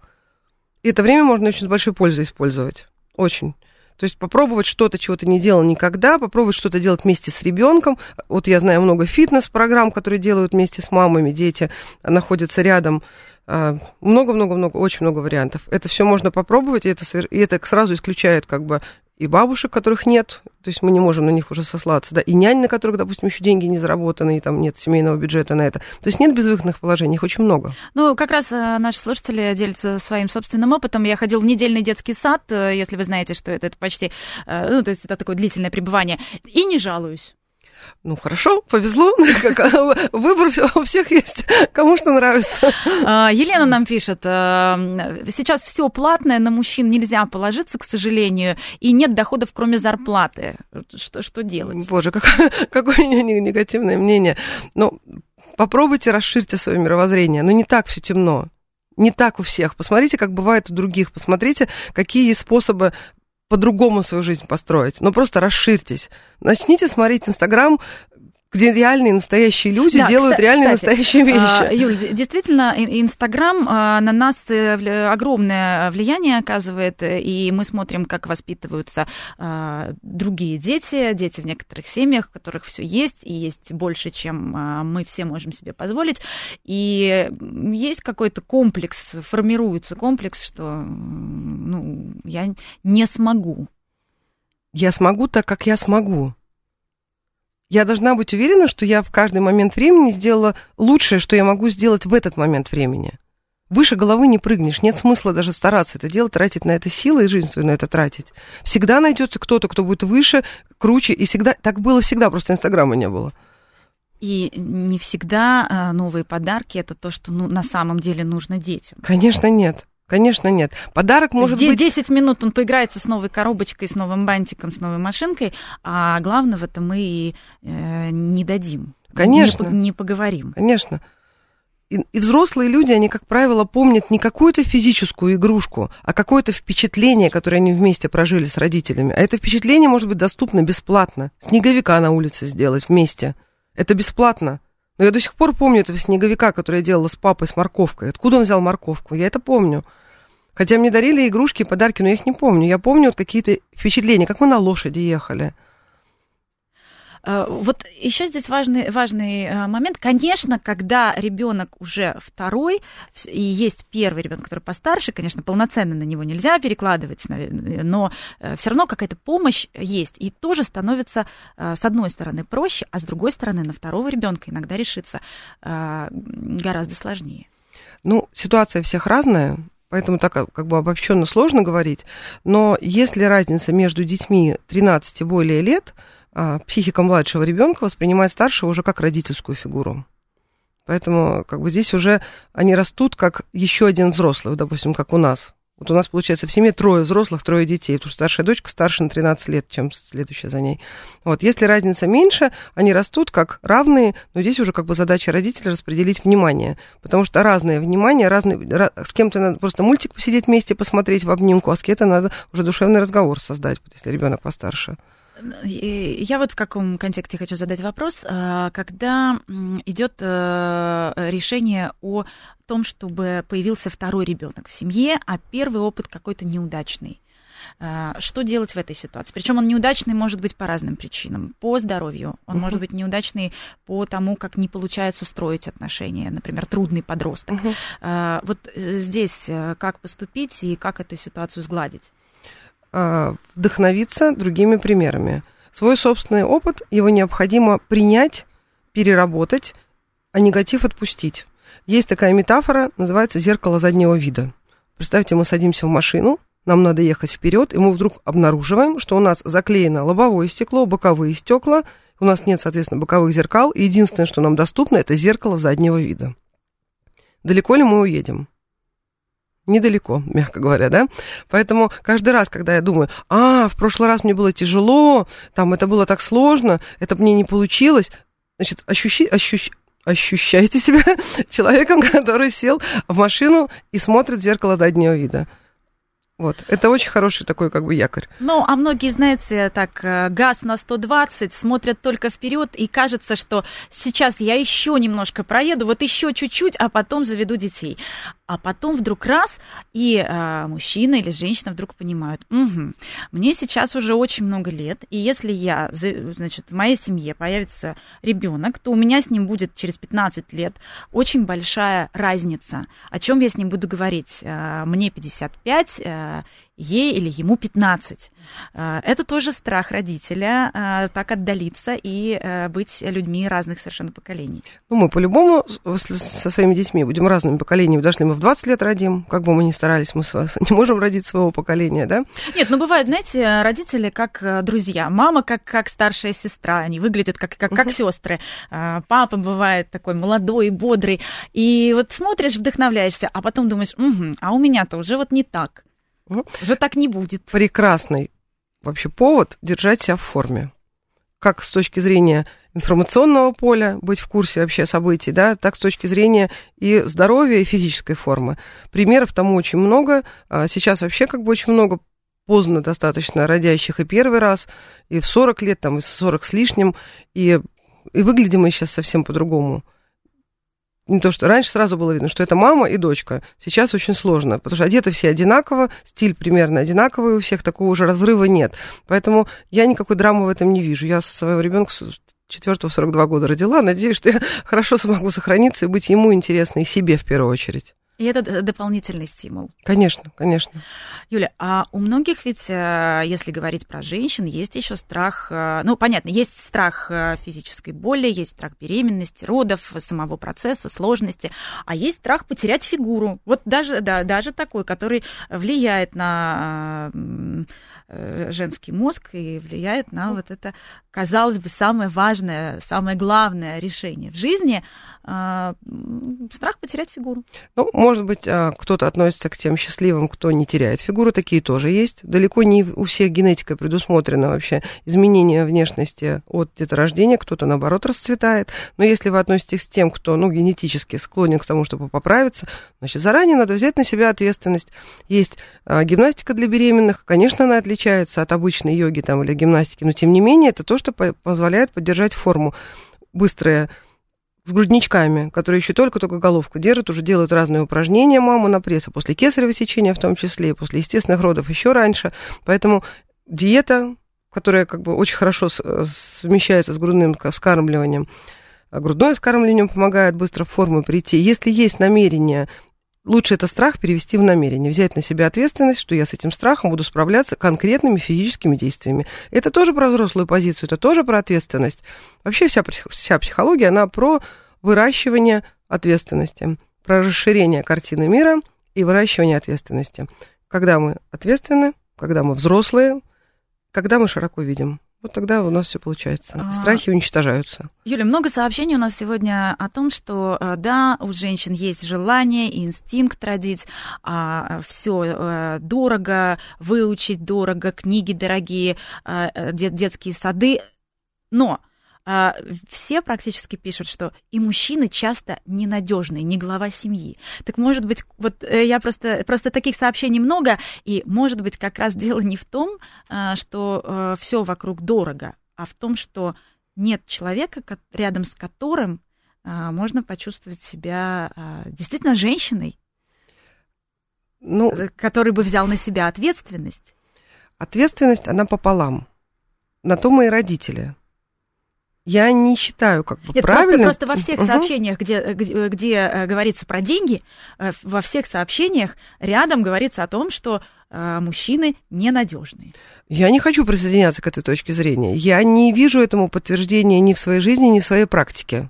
и это время можно очень с большой пользой использовать. Очень. То есть попробовать что-то, чего ты не делал никогда, попробовать что-то делать вместе с ребенком. Вот я знаю много фитнес-программ, которые делают вместе с мамами, дети находятся рядом а, много-много-много, очень много вариантов. Это все можно попробовать, и это, и это сразу исключает как бы и бабушек, которых нет, то есть мы не можем на них уже сослаться, да, и нянь, на которых, допустим, еще деньги не заработаны, и там нет семейного бюджета на это. То есть нет безвыходных положений, их очень много. Ну, как раз э, наши слушатели делятся своим собственным опытом. Я ходил в недельный детский сад, э, если вы знаете, что это, это почти, э, ну, то есть это такое длительное пребывание, и не жалуюсь. Ну, хорошо, повезло. Выбор у всех есть. Кому что нравится. А, Елена нам пишет, э, сейчас все платное, на мужчин нельзя положиться, к сожалению, и нет доходов, кроме зарплаты. Что, что делать? Боже, какое, какое негативное мнение. Ну, попробуйте расширьте свое мировоззрение. Но не так все темно. Не так у всех. Посмотрите, как бывает у других. Посмотрите, какие есть способы по-другому свою жизнь построить. Но просто расширьтесь. Начните смотреть Инстаграм где реальные настоящие люди да, делают кстати, реальные настоящие вещи. А, Юль, действительно, Инстаграм а, на нас э, огромное влияние оказывает, и мы смотрим, как воспитываются а, другие дети, дети в некоторых семьях, у которых все есть, и есть больше, чем мы все можем себе позволить. И есть какой-то комплекс, формируется комплекс, что ну, я не смогу. Я смогу так, как я смогу я должна быть уверена, что я в каждый момент времени сделала лучшее, что я могу сделать в этот момент времени. Выше головы не прыгнешь, нет смысла даже стараться это делать, тратить на это силы и жизнь свою на это тратить. Всегда найдется кто-то, кто будет выше, круче, и всегда, так было всегда, просто Инстаграма не было. И не всегда а, новые подарки это то, что ну, на самом деле нужно детям. Конечно, нет. Конечно, нет. Подарок может 10 быть... 10 минут он поиграется с новой коробочкой, с новым бантиком, с новой машинкой, а главного-то мы и э, не дадим. Конечно. Не, не поговорим. Конечно. И, и взрослые люди, они, как правило, помнят не какую-то физическую игрушку, а какое-то впечатление, которое они вместе прожили с родителями. А это впечатление может быть доступно бесплатно. Снеговика на улице сделать вместе. Это бесплатно. Но я до сих пор помню этого снеговика, который я делала с папой с морковкой. Откуда он взял морковку? Я это помню. Хотя мне дарили игрушки, подарки, но я их не помню. Я помню вот какие-то впечатления, как мы на лошади ехали. Э, вот еще здесь важный, важный э, момент. Конечно, когда ребенок уже второй, и есть первый ребенок, который постарше, конечно, полноценно на него нельзя перекладывать, но все равно какая-то помощь есть. И тоже становится, с одной стороны, проще, а с другой стороны, на второго ребенка иногда решиться гораздо сложнее. Ну, ситуация всех разная, поэтому так как бы обобщенно сложно говорить. Но если разница между детьми 13 и более лет, психика младшего ребенка воспринимает старшего уже как родительскую фигуру. Поэтому как бы здесь уже они растут как еще один взрослый, допустим, как у нас. Вот у нас, получается, в семье трое взрослых, трое детей, потому что старшая дочка старше на 13 лет, чем следующая за ней. Вот, если разница меньше, они растут как равные, но здесь уже как бы задача родителя распределить внимание, потому что разное внимание, разные, с кем-то надо просто мультик посидеть вместе, посмотреть в обнимку, а с кем-то надо уже душевный разговор создать, если ребенок постарше. Я вот в каком контексте хочу задать вопрос. А, когда идет э, решение о том, чтобы появился второй ребенок в семье, а первый опыт какой-то неудачный, а, что делать в этой ситуации? Причем он неудачный может быть по разным причинам. По здоровью. Он uh-huh. может быть неудачный по тому, как не получается строить отношения. Например, трудный подросток. Uh-huh. Вот здесь э, как поступить и как эту ситуацию сгладить? А, вдохновиться другими примерами. Свой собственный опыт, его необходимо принять, переработать, а негатив отпустить. Есть такая метафора, называется зеркало заднего вида. Представьте, мы садимся в машину, нам надо ехать вперед, и мы вдруг обнаруживаем, что у нас заклеено лобовое стекло, боковые стекла, у нас нет, соответственно, боковых зеркал, и единственное, что нам доступно, это зеркало заднего вида. Далеко ли мы уедем? Недалеко, мягко говоря, да. Поэтому каждый раз, когда я думаю, а, в прошлый раз мне было тяжело, там это было так сложно, это мне не получилось, значит, ощущи, ощущ, ощущайте себя человеком, который сел в машину и смотрит в зеркало заднего вида. Вот, это очень хороший такой как бы якорь. Ну, а многие, знаете, так, э, газ на 120, смотрят только вперед, и кажется, что сейчас я еще немножко проеду, вот еще чуть-чуть, а потом заведу детей а потом вдруг раз, и э, мужчина или женщина вдруг понимают, угу, мне сейчас уже очень много лет, и если я, значит, в моей семье появится ребенок, то у меня с ним будет через 15 лет очень большая разница. О чем я с ним буду говорить? Э, мне 55, э, ей или ему 15. А, это тоже страх родителя а, так отдалиться и э, быть людьми разных совершенно поколений. Ну, мы по-любому со своими детьми будем разными поколениями. Даже если мы в 20 лет родим, как бы мы ни старались, мы не можем родить своего поколения, да? Нет, ну бывает, знаете, родители как э, друзья. Мама как, как старшая сестра, они выглядят как, как, как сестры. А, папа бывает такой молодой, бодрый. И вот смотришь, вдохновляешься, а потом думаешь, угу, а у меня-то уже вот не так. Уже так не будет. Прекрасный вообще повод держать себя в форме. Как с точки зрения информационного поля, быть в курсе вообще событий, да, так с точки зрения и здоровья, и физической формы. Примеров тому очень много. А сейчас вообще как бы очень много поздно достаточно родящих и первый раз, и в 40 лет, там, и 40 с лишним, и, и выглядим мы сейчас совсем по-другому не то, что раньше сразу было видно, что это мама и дочка. Сейчас очень сложно, потому что одеты все одинаково, стиль примерно одинаковый у всех, такого уже разрыва нет. Поэтому я никакой драмы в этом не вижу. Я своего ребенка четвертого 42 года родила. Надеюсь, что я хорошо смогу сохраниться и быть ему интересной, и себе в первую очередь. И это дополнительный стимул. Конечно, конечно. Юля, а у многих ведь, э, если говорить про женщин, есть еще страх, э, ну, понятно, есть страх э, физической боли, есть страх беременности, родов, самого процесса, сложности, а есть страх потерять фигуру. Вот даже, да, даже такой, который влияет на женский мозг и влияет на вот это, казалось бы, самое важное, самое главное решение в жизни – страх потерять фигуру. Ну, может быть, а, кто-то относится к тем счастливым, кто не теряет фигуру, такие тоже есть. Далеко не у всех генетика предусмотрена вообще изменение внешности от деторождения, кто-то, наоборот, расцветает. Но если вы относитесь к тем, кто, ну, генетически склонен к тому, чтобы поправиться, значит, заранее надо взять на себя ответственность. Есть а, гимнастика для беременных, конечно, она отличается от обычной йоги там, или гимнастики, но, тем не менее, это то, что позволяет поддержать форму. Быстрое с грудничками, которые еще только-только головку держат, уже делают разные упражнения маму на пресс, а после кесарево сечения в том числе, и после естественных родов еще раньше. Поэтому диета, которая как бы очень хорошо совмещается с грудным вскармливанием. А грудное вскармливание помогает быстро в форму прийти. Если есть намерение лучше это страх перевести в намерение, взять на себя ответственность, что я с этим страхом буду справляться конкретными физическими действиями. Это тоже про взрослую позицию, это тоже про ответственность. Вообще вся, вся психология, она про выращивание ответственности, про расширение картины мира и выращивание ответственности. Когда мы ответственны, когда мы взрослые, когда мы широко видим. Вот тогда у нас все получается. А... Страхи уничтожаются. Юля, много сообщений у нас сегодня о том, что э, да, у женщин есть желание и инстинкт родить, а все э, дорого, выучить дорого, книги дорогие, э, детские сады. Но а, все практически пишут, что и мужчины часто ненадежные, не глава семьи. Так может быть, вот э, я просто, просто таких сообщений много, и может быть как раз дело не в том, а, что э, все вокруг дорого, а в том, что нет человека, рядом с которым а, можно почувствовать себя действительно женщиной, ну, э, который бы взял на себя ответственность. Ответственность, она пополам. На то мои родители. Я не считаю как бы Нет, правильным. Просто, просто во всех угу. сообщениях, где, где, где э, говорится про деньги, э, во всех сообщениях рядом говорится о том, что э, мужчины ненадежные. Я не хочу присоединяться к этой точке зрения. Я не вижу этому подтверждения ни в своей жизни, ни в своей практике.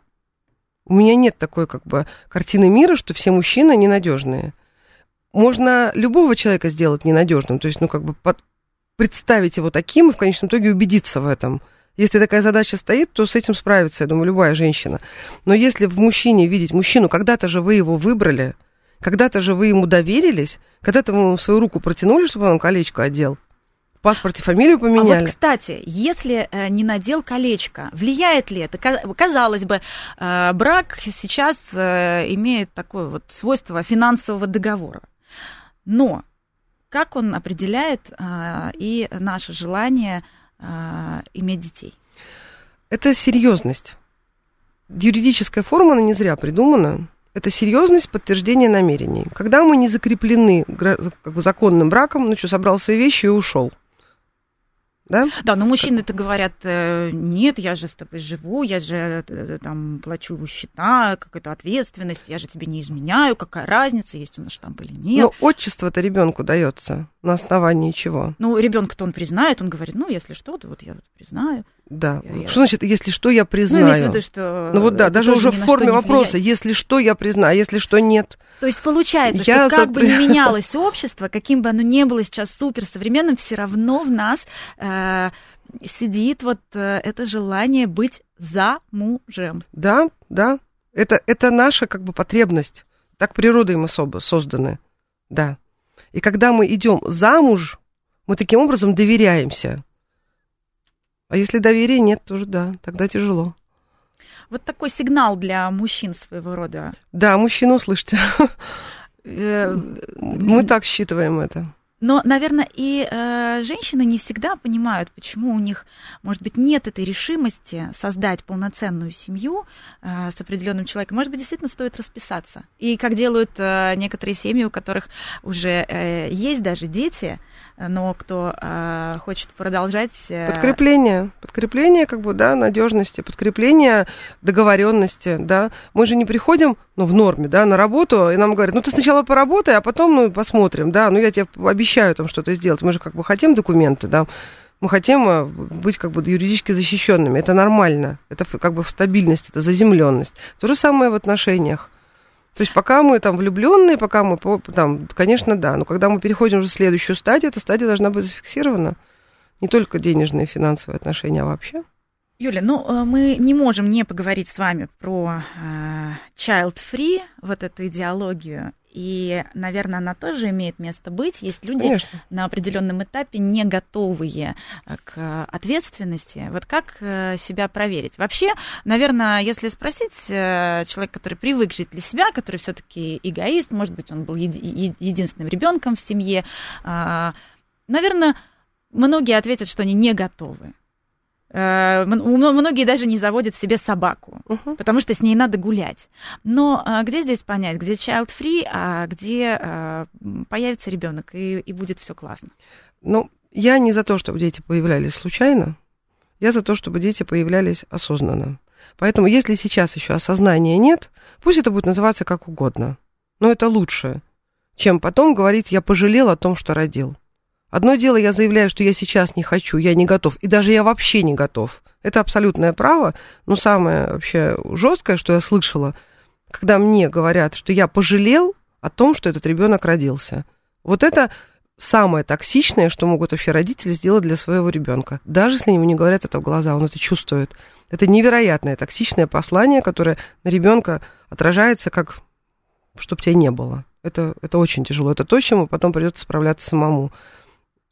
У меня нет такой как бы картины мира, что все мужчины ненадежные. Можно любого человека сделать ненадежным, то есть, ну, как бы под, представить его таким и в конечном итоге убедиться в этом – если такая задача стоит, то с этим справится, я думаю, любая женщина. Но если в мужчине видеть мужчину, когда-то же вы его выбрали, когда-то же вы ему доверились, когда-то вы ему свою руку протянули, чтобы он колечко одел, в паспорте фамилию поменяли. А вот, кстати, если э, не надел колечко, влияет ли это? Казалось бы, э, брак сейчас э, имеет такое вот свойство финансового договора. Но как он определяет и наше желание а, иметь детей? Это серьезность. Юридическая форма, она не зря придумана. Это серьезность подтверждения намерений. Когда мы не закреплены как бы, законным браком, ну что, собрал свои вещи и ушел да? Да, но мужчины-то говорят, э, нет, я же с тобой живу, я же э, там плачу счета, какая-то ответственность, я же тебе не изменяю, какая разница, есть у нас штамп или нет. Но отчество-то ребенку дается на основании чего? Ну, ребенка-то он признает, он говорит, ну, если что, то вот я вот признаю. Да. Я, что значит, если что, я признаю? Ну, виду, что ну вот да, даже уже в форме вопроса, если что, я признаю, если что, нет. То есть получается, я что как бы не менялось общество, каким бы оно ни было сейчас супер современным, все равно в нас э, сидит вот э, это желание быть за мужем. Да, да. Это, это наша как бы потребность. Так природой мы созданы. Да. И когда мы идем замуж, мы таким образом доверяемся. А если доверия нет, тоже да, тогда тяжело. Вот такой сигнал для мужчин своего рода. Да, мужчину услышьте. Э, Мы так считываем это. Но, наверное, и э, женщины не всегда понимают, почему у них, может быть, нет этой решимости создать полноценную семью э, с определенным человеком. Может быть, действительно стоит расписаться. И как делают э, некоторые семьи, у которых уже э, есть даже дети, но кто э, хочет продолжать... Э... Подкрепление. Подкрепление, как бы, да, надежности, подкрепление договоренности, да. Мы же не приходим, ну, в норме, да, на работу, и нам говорят, ну, ты сначала поработай, а потом, ну, посмотрим, да, ну, я тебе обещаю там что-то сделать. Мы же как бы хотим документы, да, мы хотим э, быть как бы юридически защищенными. Это нормально. Это как бы в стабильность, это заземленность. То же самое в отношениях. То есть пока мы там влюбленные, пока мы там, конечно, да, но когда мы переходим уже в следующую стадию, эта стадия должна быть зафиксирована. Не только денежные финансовые отношения, а вообще. Юля, ну э, мы не можем не поговорить с вами про э, child-free, вот эту идеологию и, наверное, она тоже имеет место быть. Есть люди Конечно. на определенном этапе не готовые э, к ответственности. Вот как э, себя проверить? Вообще, наверное, если спросить э, человека, который привык жить для себя, который все-таки эгоист, может быть, он был еди- единственным ребенком в семье, наверное, многие ответят, что они не готовы. Э, многие даже не заводят себе собаку, uh-huh. потому что с ней надо гулять. Но а, где здесь понять, где child free, а где а, появится ребенок и, и будет все классно? Ну, Я не за то, чтобы дети появлялись случайно, я за то, чтобы дети появлялись осознанно. Поэтому, если сейчас еще осознания нет, пусть это будет называться как угодно. Но это лучше, чем потом говорить, я пожалел о том, что родил. Одно дело, я заявляю, что я сейчас не хочу, я не готов, и даже я вообще не готов. Это абсолютное право, но самое вообще жесткое, что я слышала, когда мне говорят, что я пожалел о том, что этот ребенок родился. Вот это самое токсичное, что могут вообще родители сделать для своего ребенка. Даже если ему не говорят это в глаза, он это чувствует. Это невероятное токсичное послание, которое на ребенка отражается как чтобы тебя не было. Это, это очень тяжело. Это то, с чем потом придется справляться самому.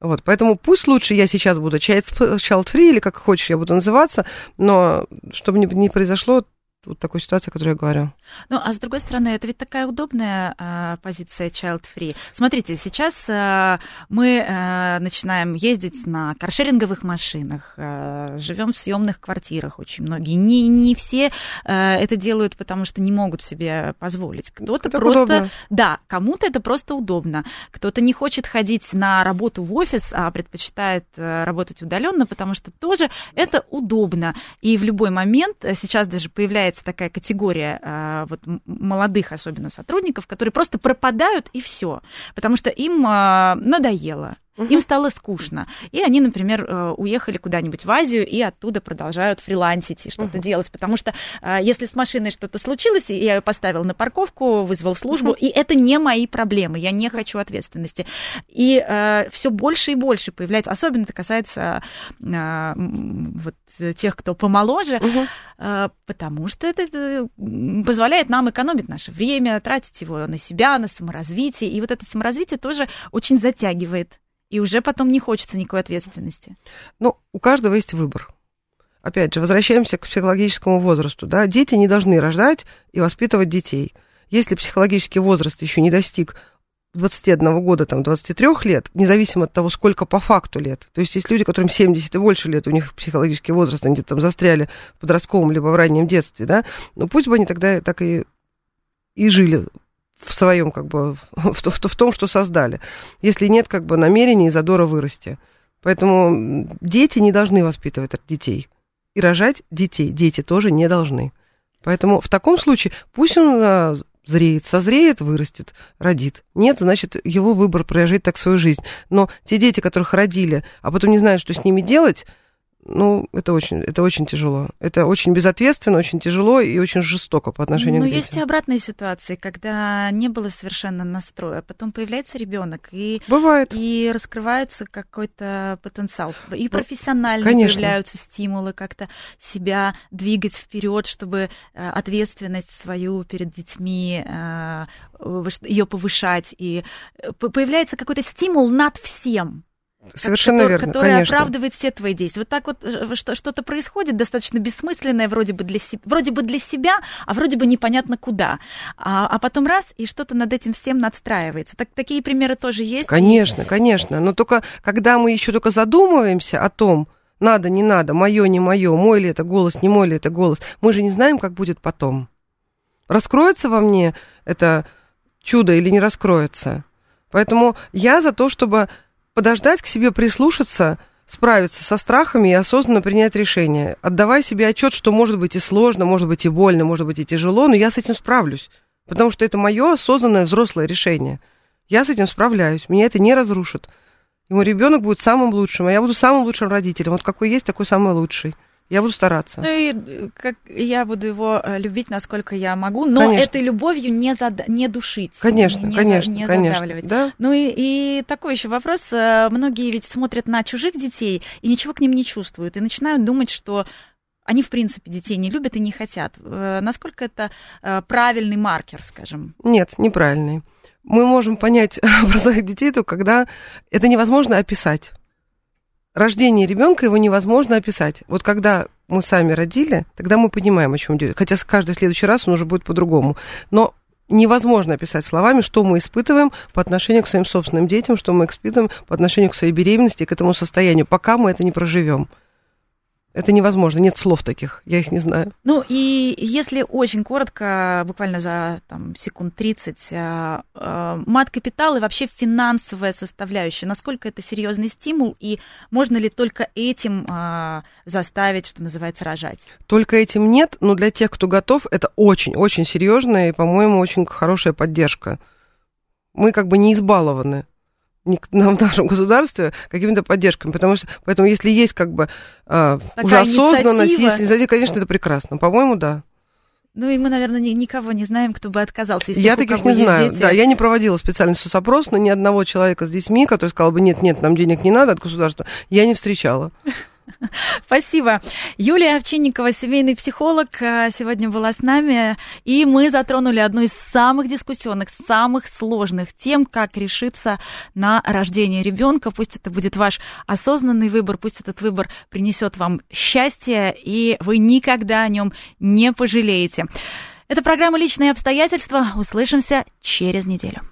Вот, поэтому пусть лучше я сейчас буду child-free или как хочешь я буду называться, но чтобы не, не произошло вот такой ситуации, о которой я говорю. Ну, а с другой стороны, это ведь такая удобная а, позиция child-free. Смотрите, сейчас а, мы а, начинаем ездить на каршеринговых машинах, а, живем в съемных квартирах очень многие. Не, не все а, это делают, потому что не могут себе позволить. Кто-то это просто... удобно. Да, кому-то это просто удобно. Кто-то не хочет ходить на работу в офис, а предпочитает а, работать удаленно, потому что тоже это удобно. И в любой момент, э, сейчас даже появляется появляется такая категория а, вот, молодых, особенно сотрудников, которые просто пропадают и все, потому что им а, надоело. Угу. Им стало скучно. И они, например, э, уехали куда-нибудь в Азию и оттуда продолжают фрилансить и что-то угу. делать. Потому что э, если с машиной что-то случилось, я ее поставил на парковку, вызвал службу, угу. и это не мои проблемы, я не хочу ответственности. И э, все больше и больше появляется, особенно это касается э, вот, тех, кто помоложе, угу. э, потому что это позволяет нам экономить наше время, тратить его на себя, на саморазвитие. И вот это саморазвитие тоже очень затягивает и уже потом не хочется никакой ответственности. Ну, у каждого есть выбор. Опять же, возвращаемся к психологическому возрасту. Да? Дети не должны рождать и воспитывать детей. Если психологический возраст еще не достиг 21 года, там, 23 лет, независимо от того, сколько по факту лет. То есть есть люди, которым 70 и больше лет, у них психологический возраст, они там застряли в подростковом либо в раннем детстве, да, но пусть бы они тогда так и, и жили в своем, как бы, в, в, в том, что создали, если нет, как бы, намерения и задора вырасти. Поэтому дети не должны воспитывать детей. И рожать детей дети тоже не должны. Поэтому в таком случае пусть он а, зреет, созреет, вырастет, родит. Нет, значит, его выбор прожить так свою жизнь. Но те дети, которых родили, а потом не знают, что с ними делать, ну, это очень, это очень тяжело. Это очень безответственно, очень тяжело и очень жестоко по отношению Но к детям. есть и обратные ситуации, когда не было совершенно настроя, а потом появляется ребенок и Бывает. и раскрывается какой-то потенциал, и профессионально Конечно. появляются стимулы как-то себя двигать вперед, чтобы э, ответственность свою перед детьми э, ее повышать, и э, появляется какой-то стимул над всем. Совершенно который, верно, который конечно. оправдывает все твои действия. Вот так вот э, что, что-то происходит достаточно бессмысленное вроде бы для, се- вроде бы для себя, а вроде бы непонятно куда. А, а потом раз, и что-то над этим всем надстраивается. Так, такие примеры тоже есть? Конечно, конечно. Но только когда мы еще только задумываемся о том, надо, не надо, мое, не мое, мой ли это голос, не мой ли это голос, мы же не знаем, как будет потом. Раскроется во мне это чудо или не раскроется. Поэтому я за то, чтобы подождать к себе, прислушаться, справиться со страхами и осознанно принять решение, отдавая себе отчет, что может быть и сложно, может быть и больно, может быть и тяжело, но я с этим справлюсь, потому что это мое осознанное взрослое решение. Я с этим справляюсь, меня это не разрушит. И мой ребенок будет самым лучшим, а я буду самым лучшим родителем. Вот какой есть, такой самый лучший. Я буду стараться. Ну и как я буду его э, любить, насколько я могу, но Конечно. этой любовью не, зада- не душить. Конечно, не, конечно, за- не конечно. задавливать. Да? Ну и, и такой еще вопрос. э, Многие ведь смотрят на чужих детей и ничего к ним не чувствуют, и начинают думать, что они, в принципе, детей не любят и не хотят. Э, Насколько это правильный маркер, скажем? Нет, неправильный. Мы можем понять про своих детей только когда это невозможно описать. Рождение ребенка его невозможно описать. Вот когда мы сами родили, тогда мы понимаем, о чем идет. Хотя каждый следующий раз он уже будет по-другому. Но невозможно описать словами, что мы испытываем по отношению к своим собственным детям, что мы испытываем по отношению к своей беременности к этому состоянию, пока мы это не проживем. Это невозможно, нет слов таких, я их не знаю. Ну и если очень коротко, буквально за там, секунд 30, э, э, мат-капитал и вообще финансовая составляющая, насколько это серьезный стимул и можно ли только этим э, заставить, что называется, рожать? Только этим нет, но для тех, кто готов, это очень-очень серьезная и, по-моему, очень хорошая поддержка. Мы как бы не избалованы нам в нашем государстве какими-то поддержками, потому что, поэтому если есть как бы а, уже осознанность, если инициатива, конечно, это прекрасно. По-моему, да. Ну и мы, наверное, ни, никого не знаем, кто бы отказался. Из тех, я таких не знаю. Дети. Да, я не проводила специальный соцопрос, но ни одного человека с детьми, который сказал бы, нет, нет, нам денег не надо от государства, я не встречала. Спасибо. Юлия Овчинникова, семейный психолог, э, сегодня была с нами, и мы затронули одну из самых дискуссионных, самых сложных тем, как решиться на рождение ребенка. Пусть это будет ваш осознанный выбор, пусть этот выбор принесет вам счастье, и вы никогда о нем не пожалеете. Это программа «Личные обстоятельства». Услышимся через неделю.